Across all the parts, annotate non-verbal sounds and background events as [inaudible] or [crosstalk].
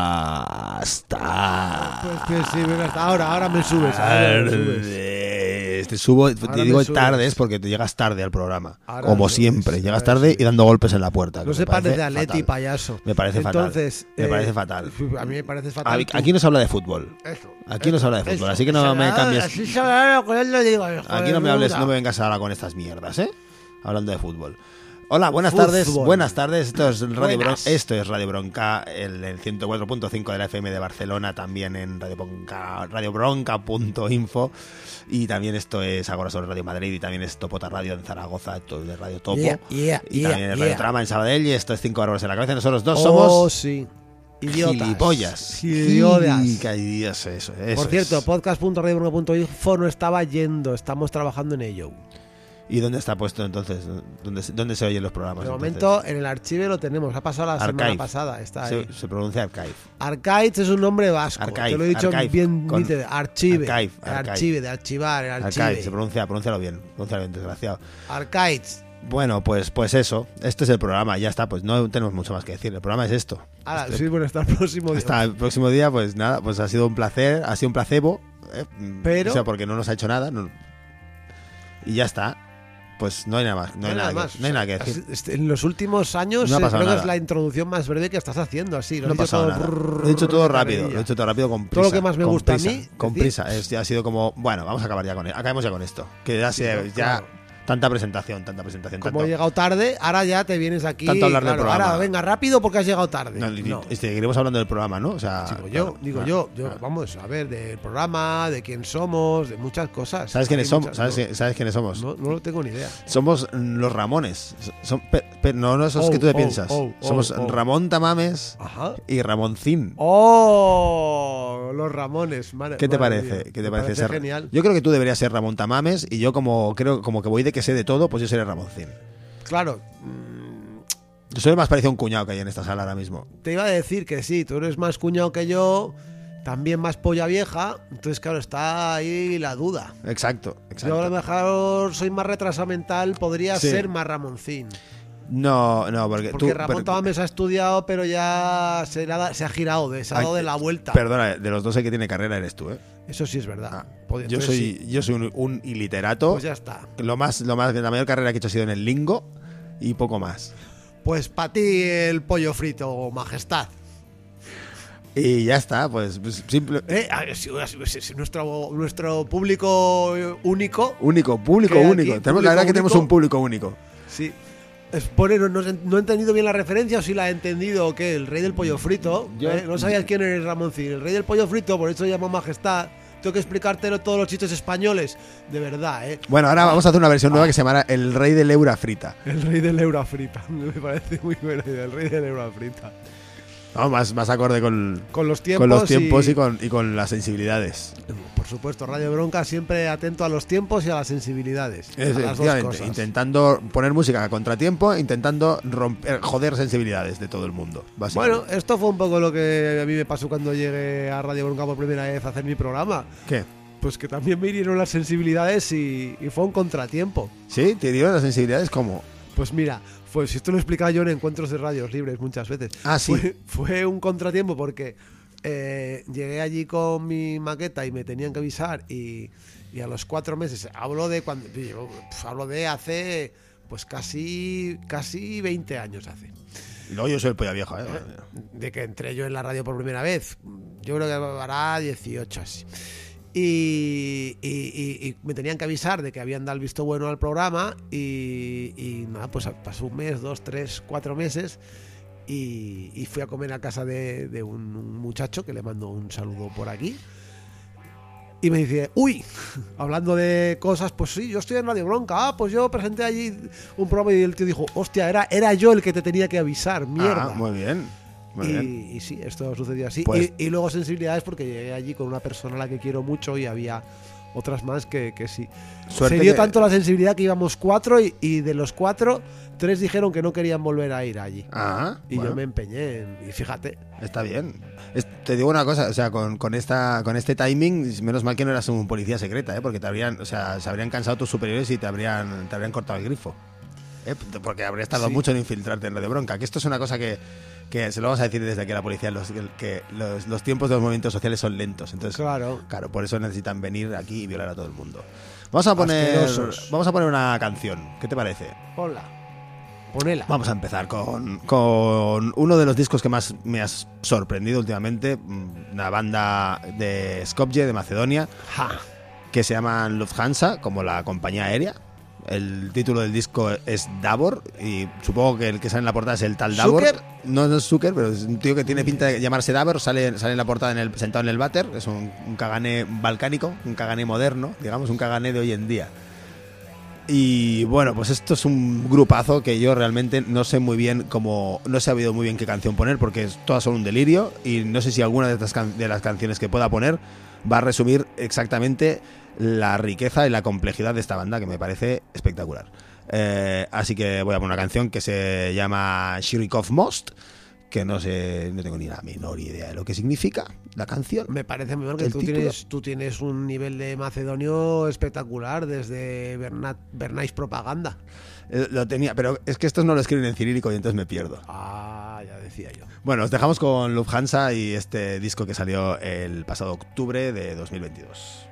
Buenas tardes. Pues, sí, hasta ahora, ahora me subes. Ahora me subes. Te subo, te Ahora digo me subes. tardes porque te llegas tarde al programa. Ahora como me subes. siempre, llegas tarde y dando golpes en la puerta. No se me parece parece a Leti, fatal. payaso. Me parece fatal. Entonces, Me eh, parece fatal. A mí me parece fatal. Aquí no se habla de fútbol. Eso, Aquí no se habla de fútbol, eso. así que no me cambies. Así se habla con él, lo digo. hijo Aquí de no me hables, no me vengas ahora con estas mierdas, ¿eh? Hablando de fútbol. Hola, buenas Fútbol. tardes. Buenas tardes. Esto es Radio Bron- Buenas. esto es Radio Bronca, el, el 104.5 de la FM de Barcelona, también en Radio Bronca, radiobronca.info y también esto es Agora sobre Radio Madrid y también es Topota Radio en Zaragoza, esto es de Radio Topo. Yeah, yeah, y yeah, también es Radio. Trama en Sabadell y esto es 5 horas en la cabeza. Nosotros dos Oh, somos sí. Idiotas. gilipollas. Idiotas. Gilipollas, eso, eso Por cierto, es. podcast.radiobrunca.info no estaba yendo, estamos trabajando en ello. ¿Y dónde está puesto entonces? ¿Dónde, se- dónde se oyen los programas? De entonces? momento en el archivo lo tenemos, ha pasado la semana Archive. pasada, está ahí. Se, se pronuncia archive. Archives es un nombre vasco, Archive, te lo he dicho archive, bien nítido. Archive, archive, archive. archive, de archivar, el Archive, archive. se pronuncia, pronúncialo bien, pronúncialo bien, desgraciado. Archives. Bueno, pues, pues eso, este es el programa, ya está, pues no tenemos mucho más que decir, el programa es esto. Este- sí, bueno, hasta el próximo día. Hasta el próximo día, pues nada, pues ha sido un placer, ha sido un placebo, eh, Pero- o sea, porque no nos ha hecho nada, no- y ya está, pues no hay nada más, no, hay, nada, que, no hay nada que decir. Has- este, En los últimos años No creo que es la introducción más breve que estás haciendo, así. lo No ha pasado nada. Lo he dicho todo rápido, lo he hecho todo rápido con prisa. Todo lo que más me gusta a mí, Con decir- prisa, es, ha sido como, bueno, vamos a acabar ya con esto, acabemos ya con esto. Que ya, Sí, se- no, ya claro. Tanta presentación, tanta presentación. Como tanto- he llegado tarde, ahora ya te vienes aquí. Tanto hablar del programa. Ahora, venga, rápido porque has llegado tarde. No, y seguiremos hablando del programa, ¿no? O sea, Digo yo, claro, digo yo, yo, vamos a ver, del programa, de quién somos, de muchas cosas. ¿Sabes quiénes somos? muchas- ¿Sabes, no, sabes quiénes somos? No, no lo tengo ni idea. Somos los Ramones. Son, no, no esos Oh, que tú te oh, piensas. oh, oh, somos oh. Ramón Tamames Ajá. y Ramoncín. ¡Oh! Los Ramones. madre- ¿Qué te madre parece? mía. ¿Qué te Me parece ser? genial. Yo creo que tú deberías ser Ramón Tamames y yo como creo como que voy de que sé de todo, pues yo seré Ramoncín. Claro, mm, Yo soy más parecido a un cuñado que hay en esta sala ahora mismo. te iba a decir que sí, tú eres más cuñado que yo, también más polla vieja, entonces claro, está ahí la duda. Exacto, exacto. Yo a lo mejor soy más retrasado mental, podría Sí. ser más Ramoncín. No, no, porque, Porque tú Ramón per- Tamames ha estudiado, pero ya se, ha, da- se ha girado, de, se ha dado de la vuelta. Perdona, de los dos el que tiene carrera eres tú, ¿eh? Eso sí es verdad. Ah, yo soy sí, yo soy un, un iliterato. Pues ya está. Lo más, lo más, la mayor carrera que he hecho ha sido en el lingo y poco más. Pues para ti el pollo frito, majestad. Y ya está, pues, pues simple. Eh, a ver, si- si- si nuestro, nuestro público único, Único, público único. Tenemos, público la verdad que tenemos único. un público único. sí. Es poner, no, no he entendido bien la referencia o si la he entendido o qué, el rey del pollo frito. Yo- ¿eh? No sabías quién eres Ramoncín. El rey del pollo frito, por eso llama majestad. Tengo que explicártelo todos los chistes españoles. De verdad, ¿eh? Bueno, ahora vamos a hacer una versión nueva que se llamará El Rey del Eura Frita. El rey del euro frita. [laughs] Me parece muy buena idea, el rey del euro frita. No, más, más acorde con, Con los tiempos. con los tiempos y, y con, y con las sensibilidades. Por supuesto, Radio Bronca siempre atento a los tiempos y a las sensibilidades. a las dos Efectivamente, cosas. intentando poner música a contratiempo, intentando romper, joder sensibilidades de todo el mundo. Bueno, esto fue un poco lo que a mí me pasó cuando llegué a Radio Bronca por primera vez a hacer mi programa. ¿Qué? pues que también me hirieron las sensibilidades y, y fue un contratiempo. ¿Sí? ¿Te dieron las sensibilidades como? Pues mira, pues esto lo he explicado yo en encuentros de radios libres muchas veces. Ah, sí. Fue, fue un contratiempo porque eh, llegué allí con mi maqueta y me tenían que avisar y, y a los cuatro meses, hablo de cuando, pues, hablo de hace, pues casi, casi 20 años hace. Luego yo soy el polla vieja, ¿eh? de que entré yo en la radio por primera vez. Yo creo que hará 18 así. Y, me tenían que avisar de que habían dado el visto bueno al programa y, nada, pues pasó un mes, dos, tres, cuatro meses y, fui a comer a casa de, un muchacho que le mando un saludo por aquí. Y me dice, uy, [laughs] hablando de cosas, pues sí, yo estoy en Radio Bronca. Ah, pues yo presenté allí un programa y el tío dijo, hostia, era, era yo el que te tenía que avisar, mierda. Ah, muy bien. Y, sí, esto sucedió así. Pues- y, y luego sensibilidades porque llegué allí con una persona a la que quiero mucho y había otras más que, que sí. Se dio que- tanto la sensibilidad que íbamos cuatro y, y de los cuatro, tres dijeron que no querían volver a ir allí. Ah, Y bueno, yo me empeñé, y fíjate, está bien. Es- te digo una cosa, o sea, con, con esta con este timing, menos mal que no eras un policía secreta, ¿eh? Porque te habrían, o sea, se habrían cansado tus superiores y te habrían te habrían cortado el grifo. ¿Eh? Porque habrías tardado Sí. mucho en infiltrarte en Radio Bronca. Que esto es una cosa que, que se lo vamos a decir desde aquí a la policía, los, que los, los tiempos de los movimientos sociales son lentos. Entonces, claro. Claro, por eso necesitan venir aquí y violar a todo el mundo. Vamos a poner, Asquerosos. vamos a poner una canción. ¿Qué te parece? Ponla. Ponela. Vamos a empezar con, con uno de los discos que más me has sorprendido últimamente, mm, una banda de Skopje, de Macedonia, Ja. que se llaman Lufthansa, como la compañía aérea. El título del disco es Davor y supongo que el que sale en la portada es el tal Davor. ¿Zucker? No, no es Zucker, pero es un tío que tiene pinta de llamarse Davor, sale, sale en la portada en el, sentado en el váter, es un, un cagané balcánico, un cagané moderno, digamos, un cagané de hoy en día. Y bueno, pues esto es un grupazo que yo realmente no sé muy bien cómo. No he sabido muy bien qué canción poner porque es- todas son un delirio y no sé si alguna de, estas can- de las canciones que pueda poner va a resumir exactamente la riqueza y la complejidad de esta banda que me parece espectacular. Eh, así que voy a poner una canción que se llama Shirikov Most, que no sé, no tengo ni la menor idea de lo que significa la canción. Me parece muy bien que tú título. tienes, tú tienes un nivel de macedonio espectacular desde Bernat, Bernays Propaganda. Eh, lo tenía, pero es que estos no lo escriben en cirílico y entonces me pierdo. Ah, ya decía yo. Bueno, os dejamos con Lufthansa y este disco que salió el pasado octubre de 2022.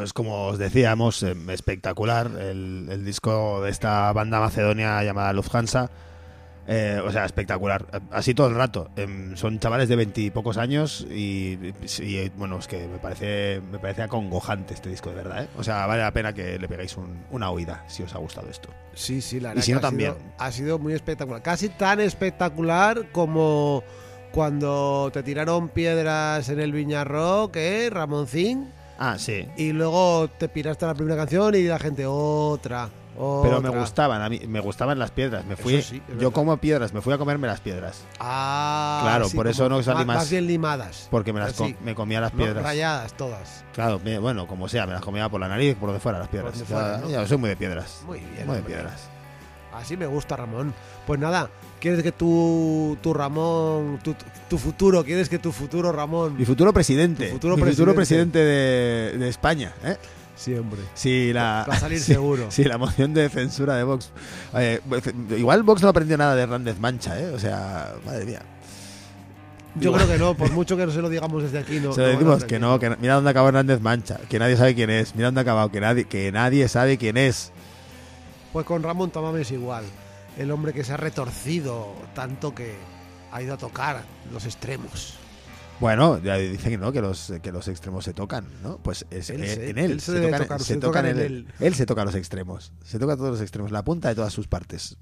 Pues como os decíamos, eh, espectacular el, el disco de esta banda macedonia llamada Lufthansa. Eh, o sea, espectacular. Así todo el rato. Em, son chavales de veintipocos años y, y, bueno, es que me parece me parece acongojante este disco de verdad. ¿eh? O sea, vale la pena que le pegáis un- una oída si os ha gustado esto. Sí, sí, la Y verdad si que no, ha también. sido- ha sido muy espectacular. Casi tan espectacular como cuando te tiraron piedras en el Viñarro, que Ramoncín, Ah, sí. y luego te piraste a la primera canción y la gente otra. Pero me otra. gustaban, a mí me gustaban las piedras. Me fui, sí, yo como piedras, me fui a comerme las piedras. Ah, Claro, sí, por eso no salí más- Más bien limadas. Porque me las Así, com- me comía las ¿no? piedras. Rayadas todas. Claro, me- bueno, como sea, me las comía por la nariz, por donde fuera las piedras. Ya- fuera, ¿no? ya soy muy de piedras. Muy bien. Muy de hombre. piedras. Así me gusta, Ramón. Pues nada, ¿quieres que tu, tu Ramón, tu, tu futuro, quieres que tu futuro Ramón... Mi futuro presidente. Tu futuro mi futuro presidente. de, de España. ¿eh? Sí, hombre. Si la, Va a salir [laughs] si- seguro. Si la moción de censura de Vox. eh, igual Vox no aprendió nada de Hernández Mancha, ¿eh? O sea, madre mía. Yo creo que no, por mucho que no se lo digamos desde aquí, no. [laughs] Se lo no decimos que no, que mira dónde acabó Hernández Mancha, que nadie sabe quién es, mira dónde ha acabado, que nadie, que nadie sabe quién es. Pues con Ramón Tamames igual. El hombre que se ha retorcido tanto que ha ido a tocar los extremos. Bueno, ya dicen ¿no? que los que los extremos se tocan, ¿no? Pues es, Él eh, en él, él se tocan, tocar, se se tocan tocan en en él. Él se toca los extremos, se toca todos los extremos, la punta de todas sus partes.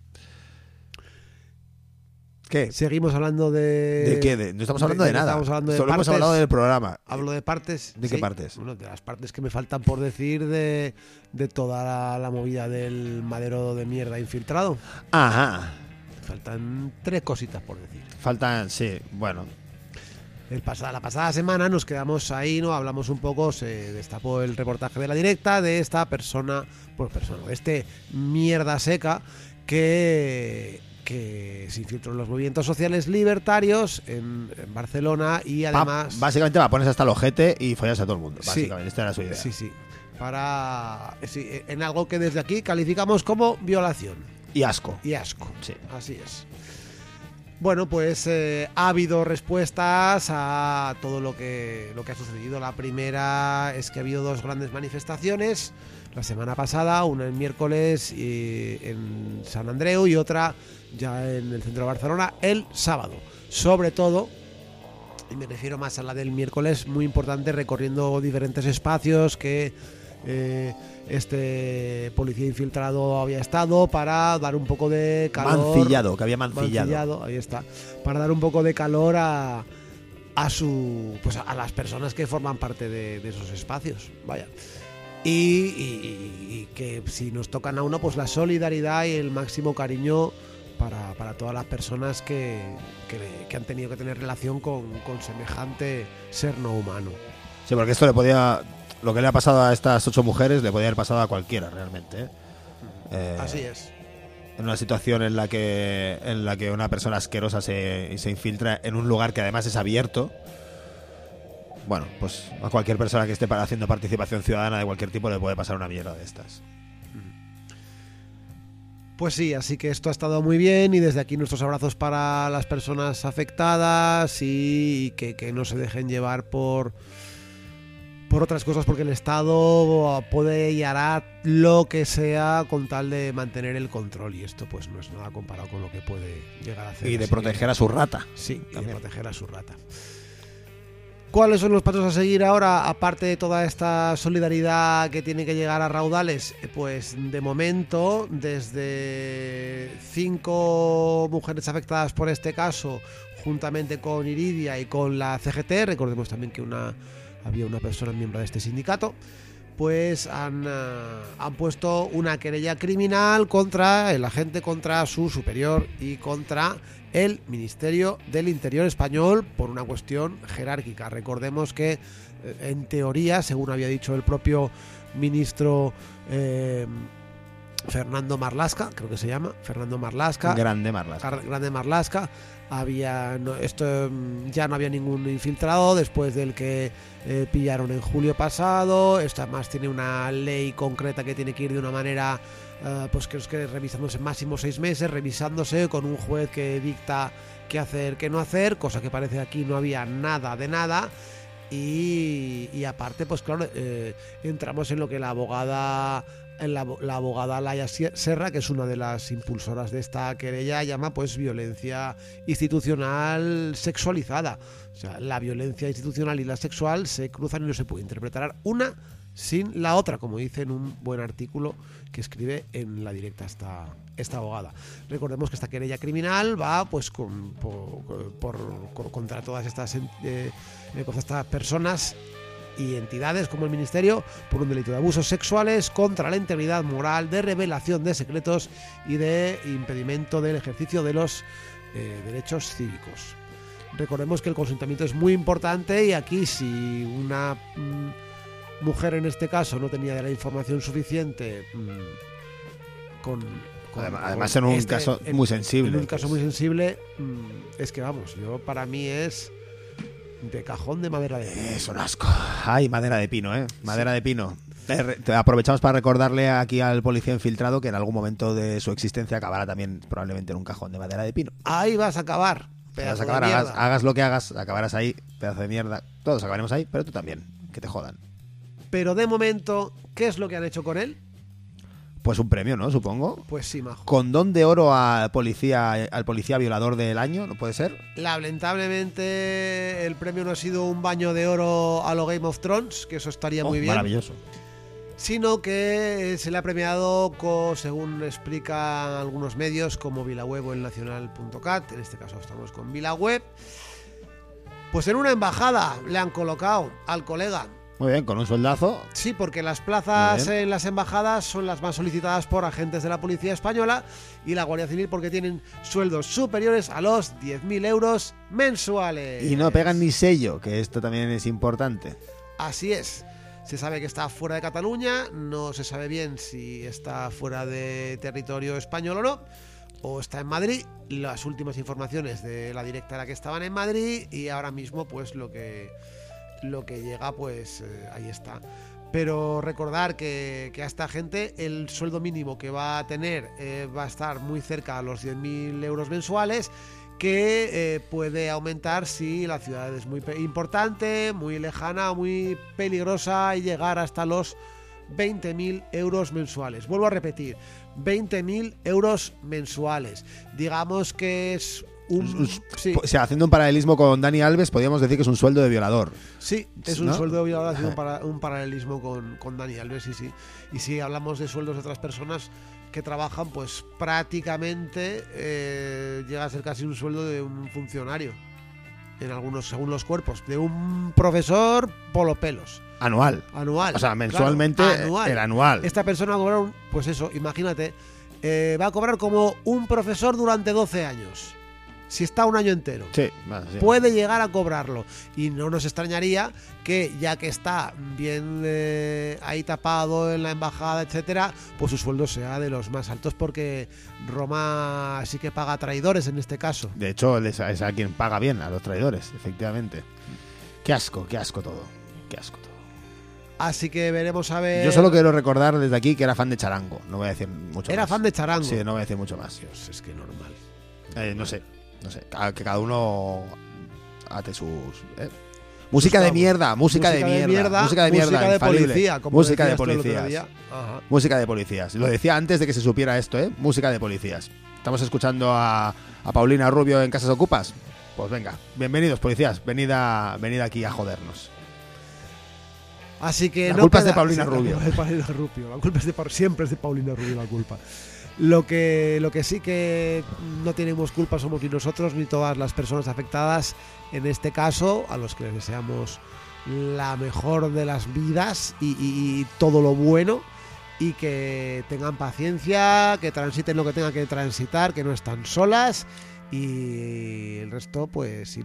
¿Qué? Seguimos hablando de. ¿De qué? De- no estamos hablando de, de- nada. estamos hablando de Solo hemos partes. hablado del programa. Hablo de partes. ¿De qué partes? Bueno, de las partes que me faltan por decir de, de toda la, la movida del madero de mierda infiltrado. Ajá. Faltan tres cositas por decir. Faltan, sí, bueno. El pasada, la pasada semana nos quedamos ahí, ¿no? Hablamos un poco, se destapó el reportaje de la directa de esta persona, pues persona, de este mierda seca que, que se infiltró en los movimientos sociales libertarios en, en Barcelona y Pa- además... básicamente va, pones hasta el ojete y follas a todo el mundo. Sí. Básicamente, esta era su idea. Sí, sí. Para. sí, en algo que desde aquí calificamos como violación Y asco. y asco. Sí. Así es. Bueno, pues eh, ha habido respuestas a todo lo que, lo que ha sucedido. La primera es que ha habido dos grandes manifestaciones. La semana pasada, una el miércoles eh, en San Andreu y otra ya en el centro de Barcelona el sábado. Sobre todo, y me refiero más a la del miércoles, muy importante, recorriendo diferentes espacios que eh, este policía infiltrado había estado para dar un poco de calor. Mancillado, que había mancillado. Mancillado, ahí está. Para dar un poco de calor a, a su pues a las personas que forman parte de, de esos espacios. Vaya. Y, y- y que si nos tocan a uno, pues la solidaridad y el máximo cariño para, para todas las personas que, que- que han tenido que tener relación con, con semejante ser no humano. Sí, porque esto le podía. Lo que le ha pasado a estas ocho mujeres le podía haber pasado a cualquiera realmente. ¿eh? Eh, Así es. En una situación en la que en la que una persona asquerosa se, se infiltra en un lugar que además es abierto. Bueno, pues a cualquier persona que esté para- haciendo participación ciudadana de cualquier tipo le puede pasar una mierda de estas. Pues sí, así que esto ha estado muy bien y desde aquí nuestros abrazos para las personas afectadas y que, que no se dejen llevar por, por otras cosas porque el Estado puede y hará lo que sea con tal de mantener el control y esto pues no es nada comparado con lo que puede llegar a hacer. Y de que- proteger a su rata. Sí, y de proteger a su rata. ¿Cuáles son los pasos a seguir ahora, aparte de toda esta solidaridad que tiene que llegar a raudales? Eh, Pues de momento, desde cinco mujeres afectadas por este caso, juntamente con Iridia y con la CGT, recordemos también que una, había una persona miembro de este sindicato, pues han, ah, han puesto una querella criminal contra el agente, contra su superior y contra el Ministerio del Interior español por una cuestión jerárquica. Recordemos que, eh, en teoría, según había dicho el propio ministro eh, Fernando Marlasca, creo que se llama, Fernando Marlasca, Grande Marlas. Car- Grande Marlasca. Había no- esto mm, ya no había ningún infiltrado después del que eh, pillaron en julio pasado. Esto además tiene una ley concreta que tiene que ir de una manera, eh, pues creo que revisándose máximo seis meses, revisándose con un juez que dicta qué hacer, qué no hacer, cosa que parece aquí no había nada de nada. Y, aparte, pues claro, eh, entramos en lo que la abogada la, la abogada Laia Serra, que es una de las impulsoras de esta querella, llama pues violencia institucional sexualizada. O sea, la violencia institucional y la sexual se cruzan y no se puede interpretar una sin la otra, como dice en un buen artículo que escribe en la directa esta, esta abogada. Recordemos que esta querella criminal va pues con, por, contra todas estas, eh, eh, contra estas personas y entidades como el Ministerio por un delito de abusos sexuales contra la integridad moral, de revelación de secretos y de impedimento del ejercicio de los eh, derechos cívicos. Recordemos que el consentimiento es muy importante y aquí si una mm, mujer en este caso no tenía la información suficiente mm, con, Además, en un este- caso en- muy sensible. en un caso pues. muy sensible mm, es que vamos, yo para mí es de cajón de madera de pino. Es un asco. Ay, madera de pino, ¿eh? Madera de pino. Te aprovechamos para recordarle aquí al policía infiltrado que en algún momento de su existencia acabará también probablemente en un cajón de madera de pino. Ahí vas a acabar. Vas a acabar, hagas, hagas lo que hagas, acabarás ahí, pedazo de mierda. Todos acabaremos ahí, pero tú también. Que te jodan. Pero de momento, ¿qué es lo que han hecho con él? Pues un premio, ¿no? Supongo. Pues sí, majo. Condón de oro al policía, al policía violador del año, ¿no puede ser? Lamentablemente, el premio no ha sido un baño de oro a lo Game of Thrones, que eso estaría muy Oh, bien. Maravilloso. sino que se le ha premiado, co- según explican algunos medios, como Vilaweb o el Nacional.cat, en este caso estamos con Vilaweb, pues en una embajada le han colocado al colega. Muy bien, con un sueldazo. Sí, porque las plazas en las embajadas son las más solicitadas por agentes de la Policía Española y la Guardia Civil porque tienen sueldos superiores a los 10.000 euros mensuales. Y no pegan ni sello, que esto también es importante. Así es. Se sabe que está fuera de Cataluña, no se sabe bien si está fuera de territorio español o no, o está en Madrid. Las últimas informaciones de la directa era que estaban en Madrid y ahora mismo pues lo que lo que llega pues eh, ahí está. Pero recordar que, a esta gente el sueldo mínimo que va a tener eh, va a estar muy cerca a los 10.000 euros mensuales que eh, puede aumentar si la ciudad es muy importante, muy lejana, muy peligrosa y llegar hasta los 20.000 euros mensuales. Vuelvo a repetir, 20.000 euros mensuales. Digamos que es un... Sí, O sea, haciendo un paralelismo con Dani Alves, podríamos decir que es un sueldo de violador. sí, es un ¿no? sueldo de violador haciendo un, [laughs] para- un paralelismo con, con Dani Alves, sí, sí. Y si hablamos de sueldos de otras personas que trabajan, pues prácticamente eh, llega a ser casi un sueldo de un funcionario. En algunos, según los cuerpos, de un profesor polopelos. Anual. Anual. O sea, claro, mensualmente anual. el anual. Esta persona va a cobrar, un- pues eso, imagínate, eh, va a cobrar como un profesor durante 12 años. Si está un año entero. Sí, bueno, sí. Puede llegar a cobrarlo. Y no nos extrañaría que, ya que está bien eh, ahí tapado en la embajada, etcétera, pues su sueldo sea de los más altos, porque Roma sí que paga traidores en este caso. De hecho, es, es a quien paga bien, a los traidores, efectivamente. Qué asco, qué asco todo. Qué asco todo. Así que veremos a ver. Yo solo quiero recordar desde aquí que era fan de Charango. No voy a decir mucho Era más. fan de Charango. Sí, no voy a decir mucho más. Dios, es que normal. Eh, no sé, no sé. Que cada uno ate sus. ¿eh? Música de mierda, música, de, mierda, música de mierda, música de infalible. policía, como música de policías. Ajá. Música de policías. Lo decía antes de que se supiera esto, ¿eh? Música de policías. Estamos escuchando a, a Paulina Rubio en Casas Ocupas. Pues venga, bienvenidos policías, venid, a- venid aquí a jodernos. Así que La no culpa es de Paulina [laughs] Rubio. La culpa es de Paulina Rubio. La culpa es de siempre es de Paulina Rubio la culpa. Lo que, lo que sí que no tenemos culpa somos ni nosotros ni todas las personas afectadas en este caso, a los que les deseamos la mejor de las vidas y, todo lo bueno y que tengan paciencia, que transiten lo que tengan que transitar, que no están solas y el resto pues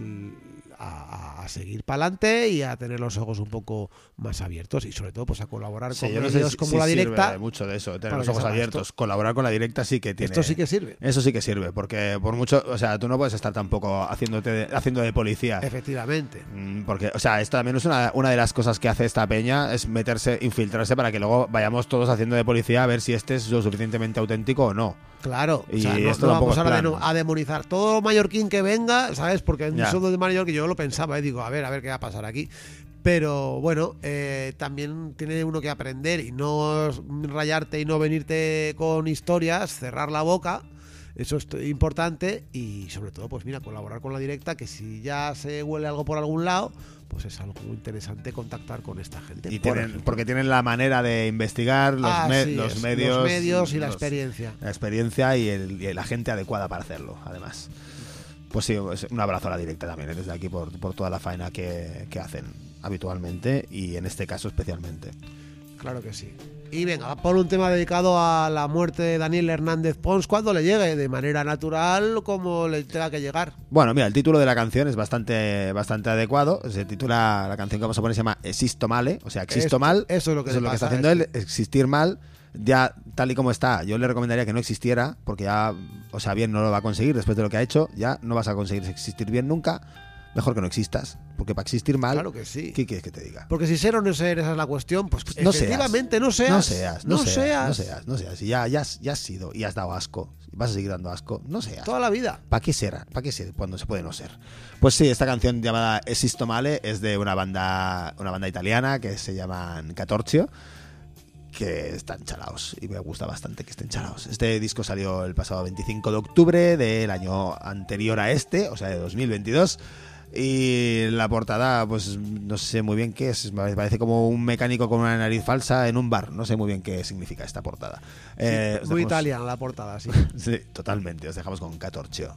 a, seguir para adelante y a tener los ojos un poco más abiertos y sobre todo pues a colaborar Sí, con yo no sé medios como la directa. mucho de eso, tener los ojos abiertos. esto. Colaborar con la directa sí que tiene. Esto sí que sirve. Eso sí que sirve, porque por mucho, o sea, tú no puedes estar tampoco haciéndote de- haciendo de policía. Efectivamente. Mm, Porque, o sea, esto también es una, una de las cosas que hace esta peña, es meterse, infiltrarse para que luego vayamos todos haciendo de policía a ver si este es lo suficientemente auténtico o no. Claro, Y o sea, no, esto no tampoco vamos ahora a demonizar todo mallorquín que venga, ¿sabes? Porque Ya. un de Mallorca yo lo pensaba y digo, a ver, a ver qué va a pasar aquí. Pero bueno, eh, también tiene uno que aprender y no rayarte y no venirte con historias, cerrar la boca. Eso es importante y sobre todo, pues mira, colaborar con la directa, que si ya se huele algo por algún lado, pues es algo muy interesante contactar con esta gente. Y Por tienen- ejemplo. porque tienen la manera de investigar los, Así me- los es, medios, los medios y la los- experiencia. la experiencia y, el- y la gente adecuada para hacerlo, además. Pues sí, un abrazo a la directa también, eh, desde aquí por, por toda la faena que, que hacen habitualmente y en este caso especialmente. Claro que sí. Y venga, por un tema dedicado a la muerte de Daniel Hernández Pons cuando le llegue, de manera natural como le tenga que llegar. Bueno, mira, el título de la canción es bastante, bastante adecuado. Se titula, la canción que vamos a poner se llama Existo Male, o sea, existo Esto- mal. eso es lo que eso es lo que está haciendo él, existir mal. Ya tal y como está, yo le recomendaría que no existiera, porque ya, o sea, bien no lo va a conseguir después de lo que ha hecho, ya no vas a conseguir existir bien nunca. Mejor que no existas, porque para existir mal, Claro que sí. ¿qué quieres que te diga? Porque si ser o no ser, esa es la cuestión, pues no seas. efectivamente no seas. No seas, no, no seas, seas. no seas, no seas. Y ya, ya, has, ya has sido y has dado asco. Vas a seguir dando asco. No seas. Toda la vida. ¿Para qué ser? ¿Para qué ser cuando se puede no ser? Pues sí, esta canción llamada Esisto Male es de una banda, una banda italiana que se llaman Catorcio, que están chalaos y me gusta bastante que estén chalaos. Este disco salió el pasado 25 de octubre del año anterior a este, o sea, de 2022. Y la portada, pues no sé muy bien qué es. Me Parece como un mecánico con una nariz falsa en un bar. No sé muy bien qué significa esta portada. Eh, os Muy dejamos- italiana la portada, sí. [laughs] Sí, totalmente. Os dejamos con Catorcio.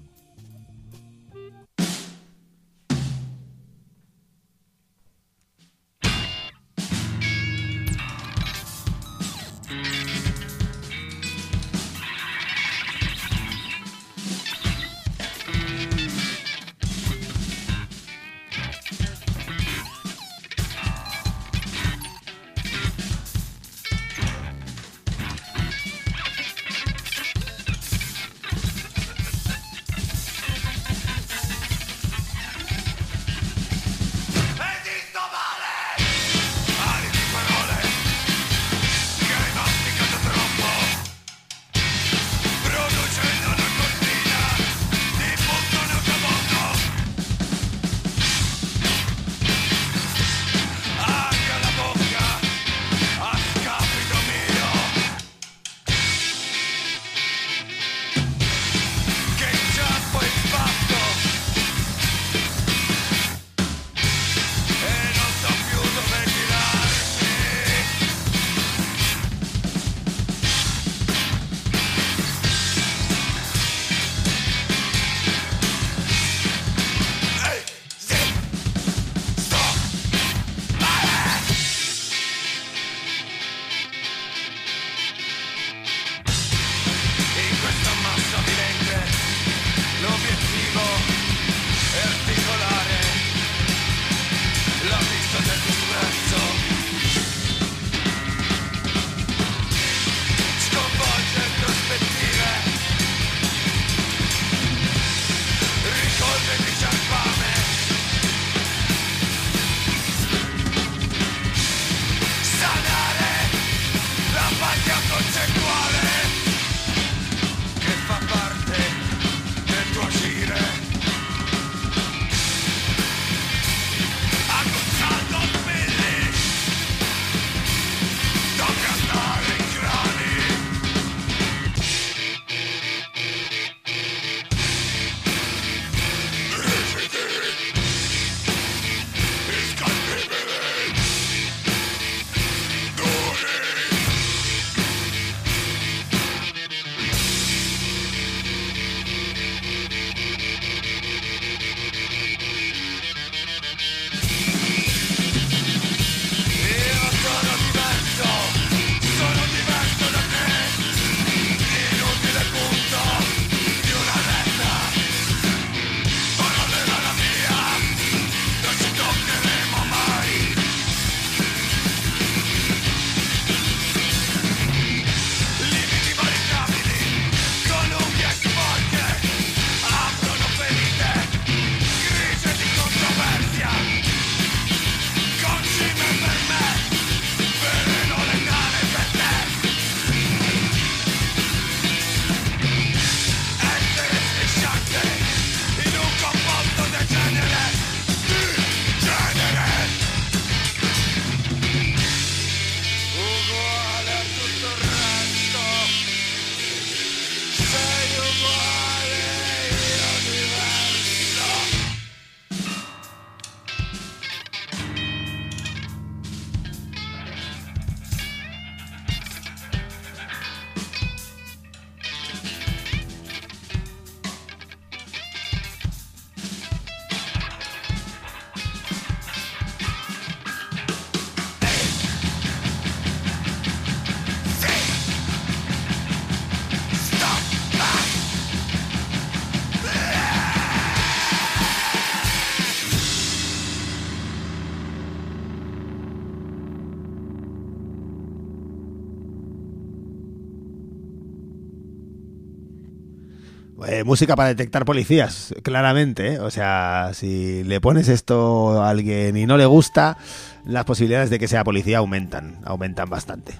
Música para detectar policías, claramente. ¿eh? O sea, si le pones esto a alguien y no le gusta, las posibilidades de que sea policía aumentan, aumentan bastante.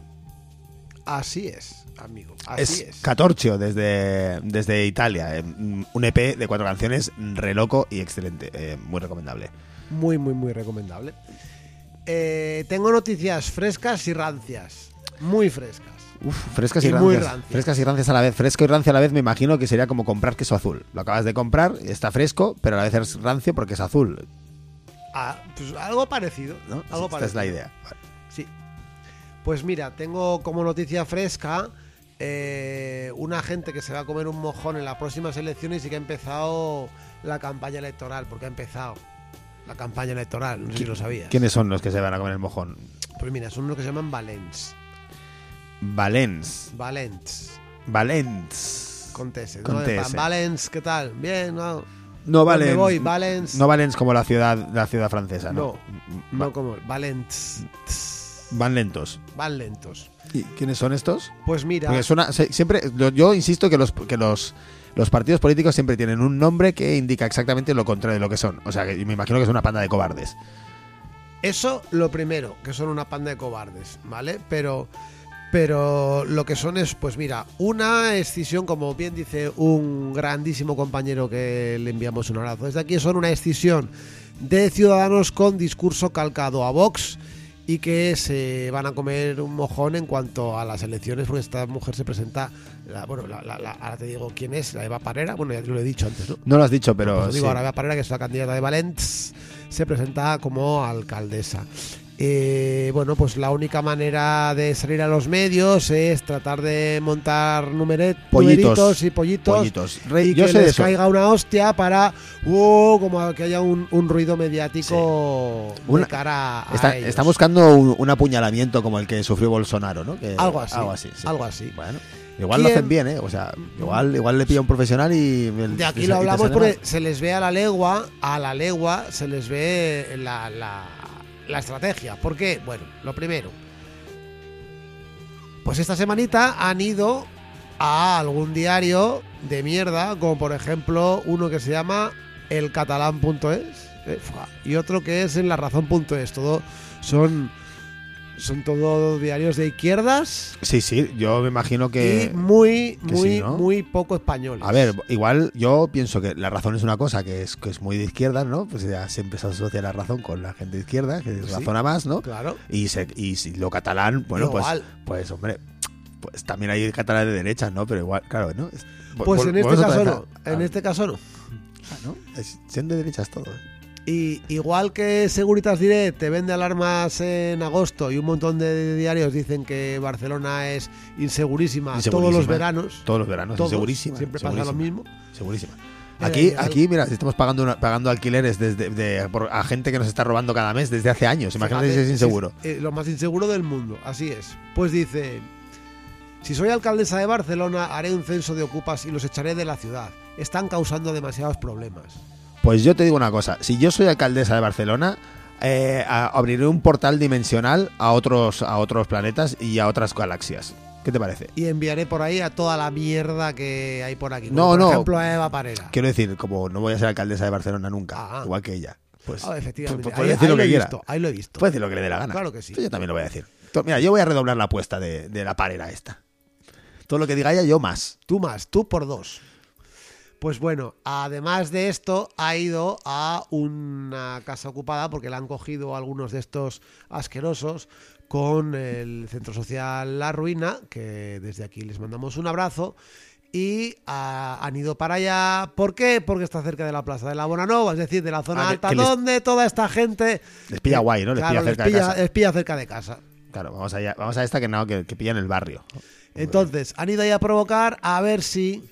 Así es, amigo. Así es es. Catorcio desde, desde Italia. eh, un EP de cuatro canciones, re loco y excelente. eh, muy recomendable. Muy, muy, muy recomendable. Tengo noticias frescas y rancias. Muy frescas. Uf, frescas y, Y rancias. Frescas y rancias a la vez. Fresco y rancio a la vez me imagino que sería como comprar queso azul. Lo acabas de comprar, está fresco, pero a la vez es rancio porque es azul. Ah, pues algo parecido. ¿no? Algo Esta es la parecido. idea. Vale. Sí. Pues mira, tengo como noticia fresca eh, una gente que se va a comer un mojón en las próximas elecciones y que ha empezado la campaña electoral, porque ha empezado la campaña electoral, no sé si lo sabías. ¿Quiénes son los que se van a comer el mojón? Pues mira, son unos que se llaman Valens. Valens. Valens. Valens. Con TS. Con ¿no? En plan, TS. Valens, ¿qué tal? Bien, ¿no? No ¿Dónde Valens. voy? Valens. No Valens como la ciudad, la ciudad francesa, ¿no? No, como Valens. Van lentos. Van lentos. ¿Y quiénes son estos? Pues mira, Porque suena, se- siempre, yo- yo insisto que los que los los partidos políticos siempre tienen un nombre que indica exactamente lo contrario de lo que son. O sea, que me imagino que es una panda de cobardes. Eso lo primero, que son una panda de cobardes, ¿vale? Pero pero lo que son es, pues mira, una escisión, como bien dice un grandísimo compañero que le enviamos un abrazo. Desde aquí son una escisión de ciudadanos con discurso calcado a Vox y que se van a comer un mojón en cuanto a las elecciones, porque esta mujer se presenta, la- bueno, la- la- ahora te digo quién es, la Eva Parera, bueno, ya te lo he dicho antes, ¿no? No lo has dicho, pero Pues digo, sí. ahora Eva Parera, que es la candidata de Valents, se presenta como alcaldesa. Eh, bueno, pues la única manera de salir a los medios es tratar de montar numeret, Pollitos. numeritos y pollitos. Pollitos. Re- y yo que sé les eso. caiga una hostia para uh, como que haya un, un ruido mediático Una- de cara a Está, ellos. está buscando un, un apuñalamiento como el que sufrió Bolsonaro, ¿no? Que- algo así, Algo así. sí. algo así. Bueno, igual lo ¿Quién- hacen bien, ¿eh? O sea, igual, igual le pilla un profesional y. el- De aquí lo hablamos porque se les ve a la legua, a la legua se les ve la, la, la estrategia. ¿Por qué? Bueno, lo primero. Pues esta semanita han ido a algún diario de mierda, como por ejemplo uno que se llama elcatalán.es eh, y otro que es en la razón.es. Todo son son todo diarios de izquierdas Sí, sí, yo me imagino que. y muy que muy sí, ¿no? muy poco españoles. A ver, igual yo pienso que la razón es una cosa que es, que es muy de izquierda, ¿no? Pues ya siempre se asocia la razón con la gente de izquierda, que Sí. razona más, ¿no? claro. Y, se, y si lo catalán, bueno, pues, Igual. pues hombre, pues también hay catalán de derecha, ¿no? Pero igual, claro, ¿no? Es- Pues vol- en este caso no. En este caso no. Ah, ¿no? Es- Son de derechas todos. Y igual que Seguritas Direct te vende alarmas en agosto y un montón de diarios dicen que Barcelona es insegurísima, todos Insegurísima. los veranos. Todos los veranos, todos, segurísima. Siempre pasa lo mismo. Segurísima. Era Aquí, ilegal. aquí, mira, estamos pagando una- pagando alquileres desde de- por- a gente que nos está robando cada mes desde hace años. Imagínate si es inseguro. eh, lo más inseguro del mundo, así es. Pues dice, si soy alcaldesa de Barcelona, haré un censo de ocupas y los echaré de la ciudad. Están causando demasiados problemas. Pues yo te digo una cosa, si yo soy alcaldesa de Barcelona, eh, abriré un portal dimensional a otros, a otros planetas y a otras galaxias. ¿Qué te parece? Y enviaré por ahí a toda la mierda que hay por aquí. No, por no. ejemplo, a Eva Parera. Quiero decir, como no voy a ser alcaldesa de Barcelona nunca, Ah. igual que ella. Pues Ah, efectivamente. pu- puede ahí, decir ahí lo que he quiera. visto, ahí lo he visto. Puede decir lo que le dé la gana. Claro que sí. Yo también lo voy a decir. Mira, yo voy a redoblar la apuesta de, de la parera esta. Todo lo que diga ella, yo más. Tú más, tú por dos. Pues bueno, además de esto, ha ido a una casa ocupada porque le han cogido algunos de estos asquerosos con el centro social La Ruina, que desde aquí les mandamos un abrazo. Y ah, han ido para allá. ¿Por qué? Porque está cerca de la plaza de la Bonanova, es decir, de la zona Ah, alta, les- donde toda esta gente. Les pilla guay, ¿no? Les Claro, pilla cerca de casa. les pilla cerca de casa. Claro, vamos allá, vamos a esta que no, que, que pilla en el barrio. Entonces, han ido ahí a provocar a ver si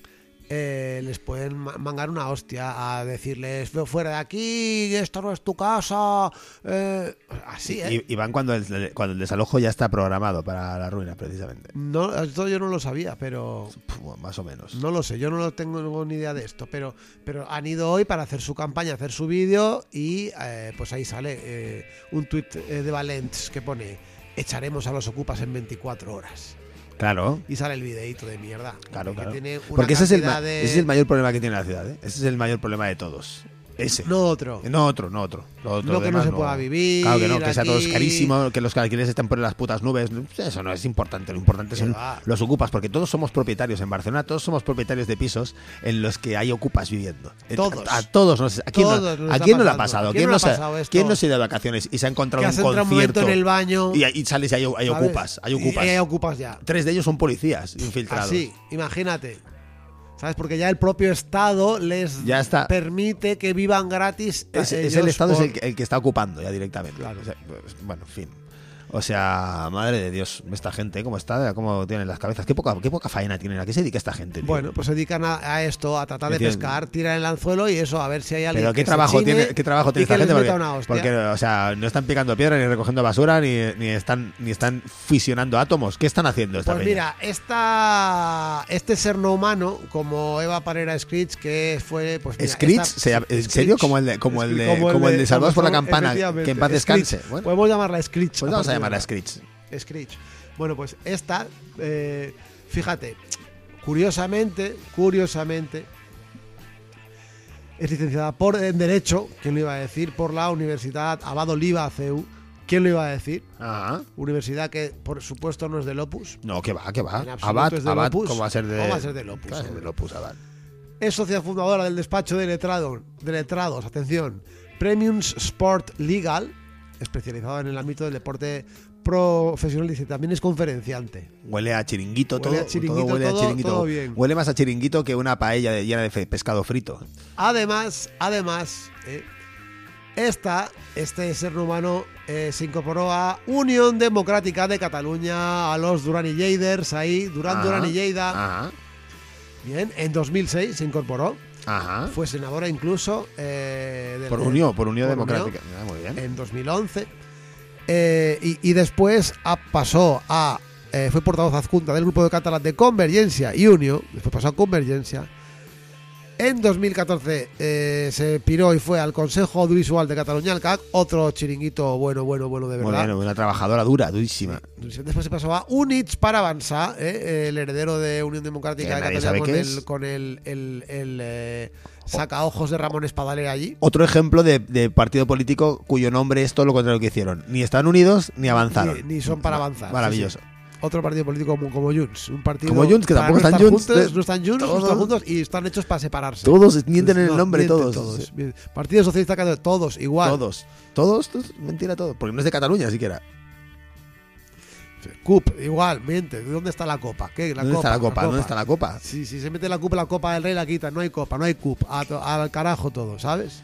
eh, les pueden ma- mangar una hostia, a decirles, "Ve fuera de aquí, esto no es tu casa. eh, así, ¿eh? Y, y van cuando el, cuando el desalojo ya está programado para la ruina, precisamente. No, esto yo no lo sabía, pero Puf, más o menos. no lo sé, yo no lo tengo ni idea de esto, pero, pero han ido hoy para hacer su campaña, hacer su vídeo y eh, pues ahí sale eh, un tuit eh, de Valents que pone, echaremos a los ocupas en 24 horas. Claro. y sale el videíto de mierda. Claro, claro. Porque ese es, el, de- ese es el mayor problema que tiene la ciudad, ¿eh? Ese es el mayor problema de todos. Ese. No otro. No otro, no otro. Lo, otro No que no se pueda vivir Claro que no, que sea todo carísimo, que los alquileres estén por las putas nubes. Eso no es importante. Lo importante son va. los ocupas, porque todos somos propietarios en Barcelona, todos somos propietarios de pisos en los que hay ocupas viviendo. Todos. A, a todos nos, ¿a quién, no- Todos nos ¿a quién no le ha pasado? ¿Quién no no ha pasado esto? ¿Quién no se ha ido de vacaciones y se ha encontrado un entrado un concierto en el baño. y, y sales y hay, hay ocupas? Hay Y ocupas. hay ocupas ya. Tres de ellos son policías infiltrados. Así, imagínate. ¿Sabes? Porque ya el propio Estado les Ya está. permite que vivan gratis. Es, el Estado es el, que- el que está ocupando ya directamente. Claro. O sea, pues, bueno, en fin. O sea, madre de Dios, esta gente, ¿cómo está? ¿Cómo tienen las cabezas? ¿Qué poca, qué poca faena tienen? ¿A qué se dedica esta gente? tío? Bueno, pues se dedican a, a esto, a tratar de Entiendo. pescar, tiran el anzuelo y eso, a ver si hay alguien Pero que ¿qué se trabajo, chine tiene, ¿qué trabajo tiene que esta gente? Porque, o sea, no están picando piedra ni recogiendo basura ni, ni están ni están fisionando átomos. ¿Qué están haciendo esta Pues peña? mira, esta, este ser no humano, como Eva Parera Screech, que fue. Pues mira, Screech, esta- se llama- ¿en Screech, serio? Como el de- como el de- como el de Salvados por la Campana, que en paz descanse. Bueno. Podemos llamarla Screech. Pues vamos a de ahora. Screech. Screech. Bueno, pues esta, eh, fíjate, curiosamente, curiosamente, es licenciada por, en Derecho, ¿quién lo iba a decir? Por la Universidad Abad Oliva CEU. ¿Quién lo iba a decir? Ajá. Universidad que, por supuesto, no es del Opus. No, que va, que va. En Abad, es del Abad, Opus. ¿cómo va a ser de, ¿Cómo va a ser del Opus, ¿Cómo va a ser hombre? del Opus, Abad? Es socia fundadora del despacho de, letrado, de letrados, atención, Premiums Sport Legal, especializado en el ámbito del deporte profesional. Dice, también es conferenciante. Huele a chiringuito Huele todo. a chiringuito, todo huele a todo- chiringuito. todo bien. Huele más a chiringuito que una paella de- llena de pescado frito. Además, además, eh, esta, este ser humano eh, se incorporó a Unión Democrática de Cataluña, a los Duran y Lleiders, ahí, Duran, Ajá, Duran y Lleida. Bien, en 2006 se incorporó, Ajá. fue senadora incluso. eh, del- Por Unión, por Unión por Democrática. Ah, muy bien. en 2011. Eh, y, y después a- pasó a. eh, fue portavoz adjunta del grupo de catalán de Convergencia y Unio. Después pasó a Convergencia. En 2014 eh, se piró y fue al Consejo Audiovisual de Cataluña, el CAC. Otro chiringuito bueno, bueno, bueno de verdad. bien, una trabajadora dura, durísima. Después se pasó a Units para avanzar, eh, el heredero de Unión Democrática Que de Cataluña con el, con el, el, el, eh, sacaojos de Ramón Espadale allí. Otro ejemplo de, de partido político cuyo nombre es todo lo contrario que hicieron. Ni están unidos ni avanzaron. Ni- ni son para avanzar, Maravilloso. Otro partido político como, como Junts. Un partido Como Junts, que tampoco no están Junts, juntos, de- no están Junts, no están juntos y están hechos para separarse. Todos mienten en el No, nombre, todos. todos. Partido Socialista Catalán, todos, igual. Todos. Todos, mentira todo. Porque no es de Cataluña siquiera. CUP, igual, miente. ¿Dónde está la copa? ¿Qué? La ¿Dónde copa, está la copa? ¿Dónde está la copa? Si, si se mete la CUP, la copa del rey la quita. No hay copa, no hay CUP. A Al carajo todo, ¿sabes?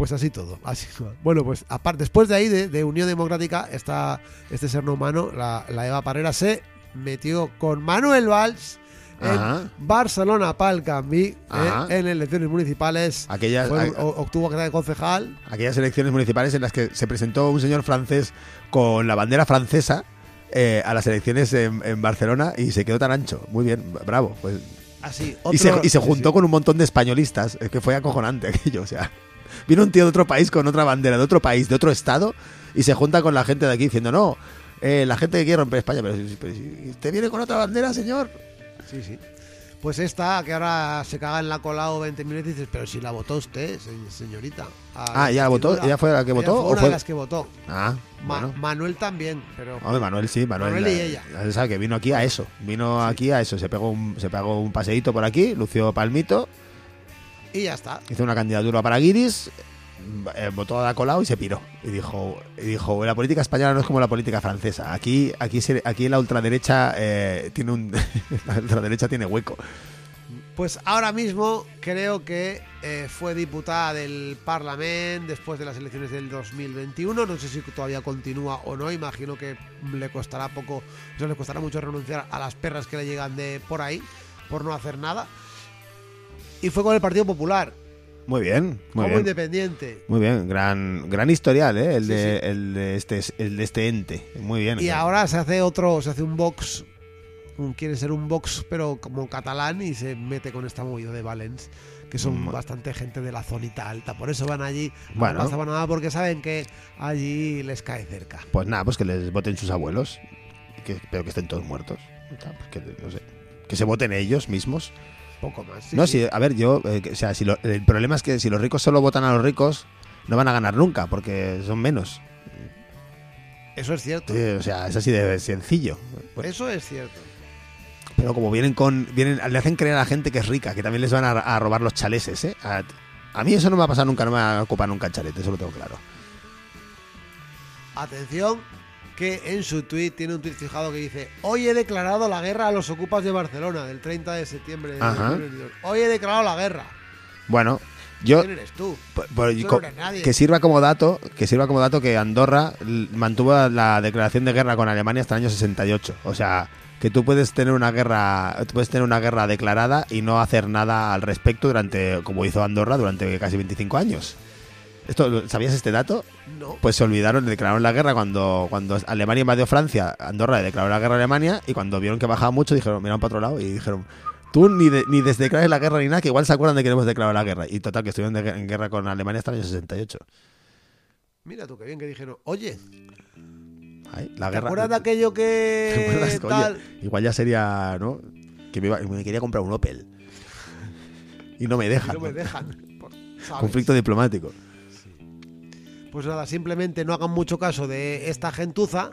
Pues así todo. Así. [laughs] Bueno, pues aparte, después de ahí, de, de Unión Democrática, está este ser no humano, la, la Eva Parera, se metió con Manuel Valls en Ajá. Barcelona Pal Canvi eh, en elecciones municipales. Aquellas, Fue- a- obtuvo que de concejal. aquellas elecciones municipales en las que se presentó un señor francés con la bandera francesa eh, a las elecciones en, en Barcelona y se quedó tan ancho. Muy bien, bravo. Pues, Así. y, se, y se sí, juntó sí. con un montón de españolistas. Es que fue acojonante [laughs] aquello. O sea, vino un tío de otro país con otra bandera, de otro país, de otro estado, y se junta con la gente de aquí diciendo, no, eh, la gente que quiere romper España, pero, si- pero si usted viene con otra bandera, señor. Sí, sí. Pues esta, que ahora se caga en la cola o 20 minutos dices, pero si la votó usted, se- señorita. Ah, ¿ella la votó? investidura". ¿Ella fue la que Ella votó? fue o una fue- de las que votó. Ah, Ma-. Manuel también, pero... Hombre, Manuel sí, Manuel. Manuel y eh, ella. ya sabe que vino aquí a eso. Vino aquí a eso. Se pegó un, se pegó un paseíto por aquí, lució palmito, Y ya está. hizo una candidatura para Guiris, eh, votó a la colado y se piró. Y dijo, y dijo, la política española no es como la política francesa. Aquí, aquí, se- aquí la ultraderecha eh, tiene un, [laughs] la ultraderecha tiene hueco. Pues ahora mismo creo que eh, fue diputada del Parlamento después de las elecciones del 2021. No sé si todavía continúa o no. Imagino que le costará poco, o sea, le costará mucho renunciar a las perras que le llegan de por ahí por no hacer nada. Y fue con el Partido Popular, Muy bien, muy como bien. independiente. Muy bien, gran, gran historial, ¿eh? El, Sí, de, sí. el de este, el de este ente. Muy bien. Y ahora se hace otro, se hace un box, un- quiere ser un box pero como catalán y se mete con esta movida de Valens, que son Mm. bastante gente de la zonita alta, por eso van allí, Bueno. no pasa nada porque saben que allí les cae cerca. Pues nada, pues que les voten sus abuelos. Que, pero que estén todos muertos. Pues que, no sé, que se voten ellos mismos. Poco más. sí, no, sí. si, a ver, yo, eh, o sea, si lo- el problema es que si los ricos solo votan a los ricos, no van a ganar nunca, porque son menos. Eso es cierto. O sea, es así de sencillo. Eso es cierto. pero como vienen con, vienen, le hacen creer a la gente que es rica, que también les van a, a robar los chaleses, ¿eh? A, a mí eso no me va a pasar nunca, no me va a ocupar nunca el chalete, eso lo tengo claro. Atención, que en su tweet tiene un tweet fijado que dice: Hoy he declarado la guerra a los ocupas de Barcelona, del 30 de septiembre de Ajá. 2022. Hoy he declarado la guerra. Bueno, yo ¿Quién eres tú? Por- por- Tú no eres nadie. que sirva como dato que sirva como dato que Andorra mantuvo la declaración de guerra con Alemania hasta el año 68 o sea que tú puedes tener una guerra puedes tener una guerra declarada y no hacer nada al respecto durante como hizo Andorra durante casi 25 años esto sabías este dato No. pues se olvidaron declararon la guerra cuando cuando Alemania invadió Francia Andorra le declaró la guerra a Alemania y cuando vieron que bajaba mucho dijeron miraron para otro lado y dijeron Tú ni, de- ni desdeclares la guerra ni nada, que igual se acuerdan de que hemos declarado la guerra. Y total, que estuvieron de- en guerra con Alemania hasta el año 68. Mira tú, qué bien que dijeron. Oye, Ay, la ¿te guerra. acuerdas de aquello [laughs] ¿Te acuerdas que que, tal? oye, igual ya sería, ¿no? Que me, iba- me quería comprar un Opel. Y no me Y dejan. no me dejan. Conflicto diplomático. Pues nada, simplemente no hagan mucho caso de esta gentuza,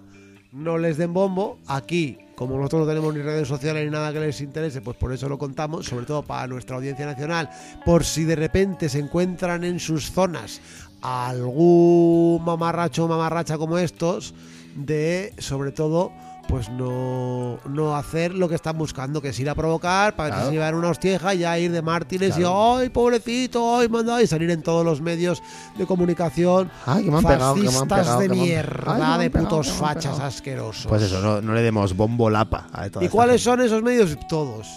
no les den bombo. Aquí, como nosotros no tenemos ni redes sociales ni nada que les interese, pues por eso lo contamos, sobre todo para nuestra audiencia nacional, por si de repente se encuentran en sus zonas algún mamarracho o mamarracha como estos, de sobre todo pues no, no hacer lo que están buscando, que es ir a provocar para Claro. que se llevar una hostieja y ya ir de mártires Claro. y ¡ay, pobrecito! ¡ay, manda! Y salir en todos los medios de comunicación Ay, que me han pegado, que me han fascistas pegado, de que me han- mierda, Ay, que me han de pegado, putos fachas asquerosos. Pues eso, no, no le demos bombo lapa a toda ¿Y cuáles gente. son esos medios? Todos.